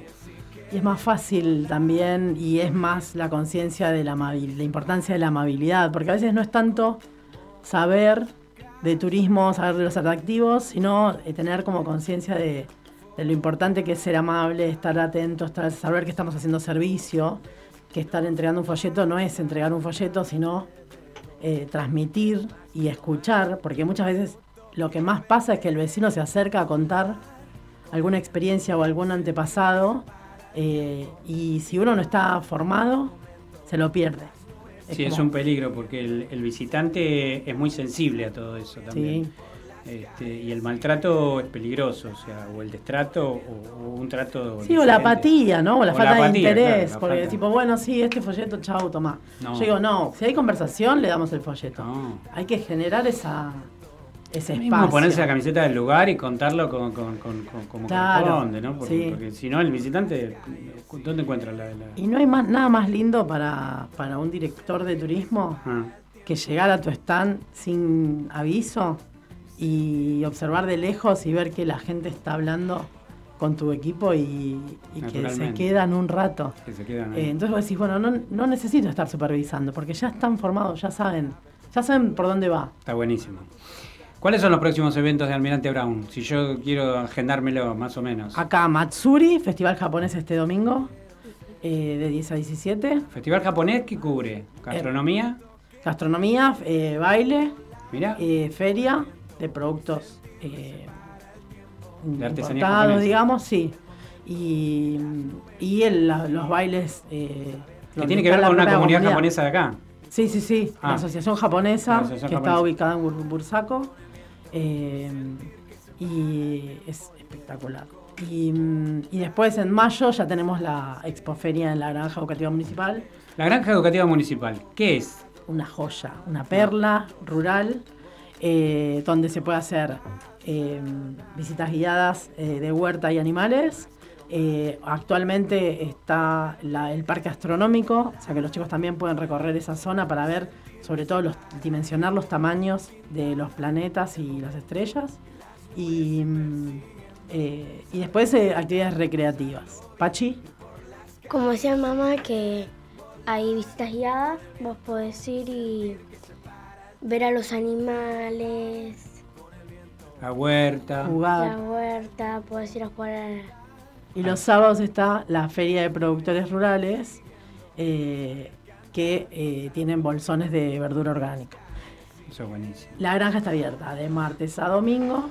Y es más fácil también y es más la conciencia de la, la importancia de la amabilidad, porque a veces no es tanto saber de turismo, saber de los atractivos, sino eh, tener como conciencia de, de lo importante que es ser amable, estar atento, estar, saber que estamos haciendo servicio, que estar entregando un folleto no es entregar un folleto, sino eh, transmitir y escuchar, porque muchas veces lo que más pasa es que el vecino se acerca a contar alguna experiencia o algún antepasado eh, y si uno no está formado, se lo pierde. sí, es un peligro porque el, el visitante es muy sensible a todo eso también. Este, y el maltrato es peligroso, o sea, o el destrato o, o un trato. Sí, o la apatía, ¿no? O la O falta la apatía, de interés. claro, la porque falta. tipo, bueno, sí, este folleto, chau, tomá. No. Yo digo, no, si hay conversación, le damos el folleto. Hay que generar esa, ese Mismo espacio. ponerse la camiseta del lugar y contarlo con, con- con- con- como Claro, corresponde, ¿no? Porque, sí. porque si no, el visitante, ¿dónde encuentra la.? la- Y no hay más, nada más lindo para, para un director de turismo Ah. que llegar a tu stand sin aviso y observar de lejos y ver que la gente está hablando con tu equipo y, y que se quedan un rato. que se quedan ahí. Eh, entonces vos decís, bueno, no, no necesito estar supervisando porque ya están formados, ya saben, ya saben por dónde va. Está buenísimo. ¿Cuáles son los próximos eventos de Almirante Brown? Si yo quiero agendármelo, más o menos. Acá Matsuri, festival japonés este domingo, eh, de 10 a 17. ¿Festival japonés qué cubre? ¿Gastronomía? Gastronomía, eh, baile, Mira, eh, feria de productos eh, De artesanía digamos, sí. Y, y el- la- los bailes... eh, que tiene que ver con una comunidad japonesa de acá. Sí, sí, sí. Ah. La asociación japonesa, La asociación que japonesa. está ubicada en Bur- Bursaco. eh, y es espectacular. Y, y después en mayo ya tenemos la expoferia en la Granja Educativa Municipal. La Granja Educativa Municipal, ¿qué es? Una joya, una perla rural, eh, donde se puede hacer eh, visitas guiadas eh, de huerta y animales. Actualmente está el parque astronómico, o sea que los chicos también pueden recorrer esa zona para ver, sobre todo, los, dimensionar los tamaños de los planetas y las estrellas. Y, mm, y después actividades recreativas. Pachi, Como decía mamá que hay visitas guiadas, vos podés ir y ver a los animales, La huerta. la jugar. huerta, podés ir a jugar a- Y los sábados está la Feria de Productores Rurales, eh, que eh, tienen bolsones de verdura orgánica. Eso es buenísimo. La granja está abierta de martes a domingo,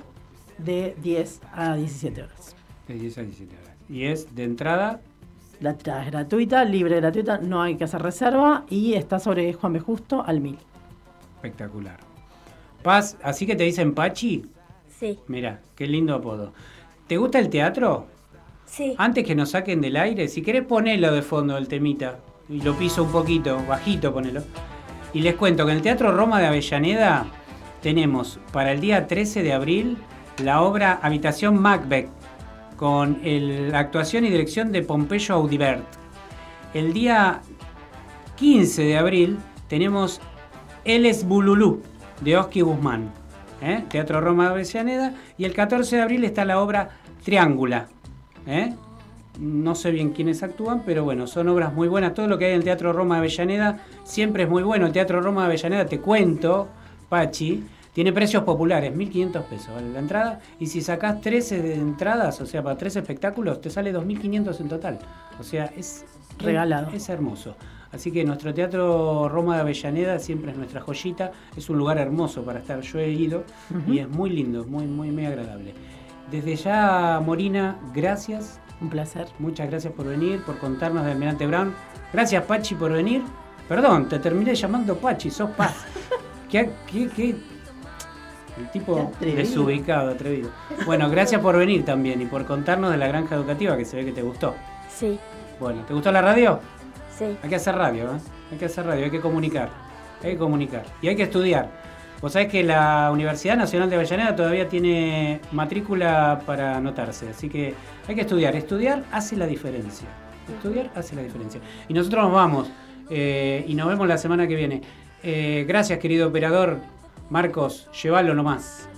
de 10 a 17 horas. De 10 a 17 horas. Y es de entrada, La entrada es gratuita, libre gratuita, no hay que hacer reserva y está sobre Juan B. Justo al 1000. Espectacular. Paz, así que te dicen Pachi. Sí, Mira, qué lindo apodo. ¿Te gusta el teatro? sí. Antes que nos saquen del aire, si querés ponelo de fondo el temita. Y lo piso un poquito, bajito ponelo. Y les cuento que en el Teatro Roma de Avellaneda tenemos para el día 13 de abril la obra Habitación Macbeth con el- la actuación y dirección de Pompeyo Audibert. El día 15 de abril tenemos El es Bululú de Oski Guzmán. ¿eh? Teatro Roma de Avellaneda. Y el 14 de abril está la obra Triángula. ¿eh? No sé bien quiénes actúan, pero bueno, son obras muy buenas. Todo lo que hay en el Teatro Roma de Avellaneda siempre es muy bueno. El Teatro Roma de Avellaneda, te cuento, Pachi, tiene precios populares, 1.500 pesos vale la entrada. Y si sacás 13 de entradas, o sea, para 13 espectáculos, te sale 2.500 en total. O sea, es Regalado. Es hermoso. Así que nuestro Teatro Roma de Avellaneda siempre es nuestra joyita. Es un lugar hermoso para estar. Yo he ido y es muy lindo, muy, muy, muy agradable. Desde ya, Morina, gracias. Un placer. Muchas gracias por venir, por contarnos de Almirante Brown. Gracias, Pachi, por venir. Perdón, te terminé llamando Pachi, sos Paz. ¿Qué, qué, qué? El tipo atrevido. desubicado, atrevido. Bueno, gracias por venir también y por contarnos de la granja educativa que se ve que te gustó. Sí, Bueno, ¿te gustó la radio? Sí. Hay que hacer radio, ¿eh? Hay que hacer radio, hay que comunicar. Hay que comunicar. Y hay que estudiar. Vos sabés que la Universidad Nacional de Avellaneda todavía tiene matrícula para anotarse. Así que hay que estudiar. Estudiar hace la diferencia. Estudiar hace la diferencia. Y nosotros nos vamos. eh, y nos vemos la semana que viene. Eh, gracias, querido operador. Marcos, llévalo nomás.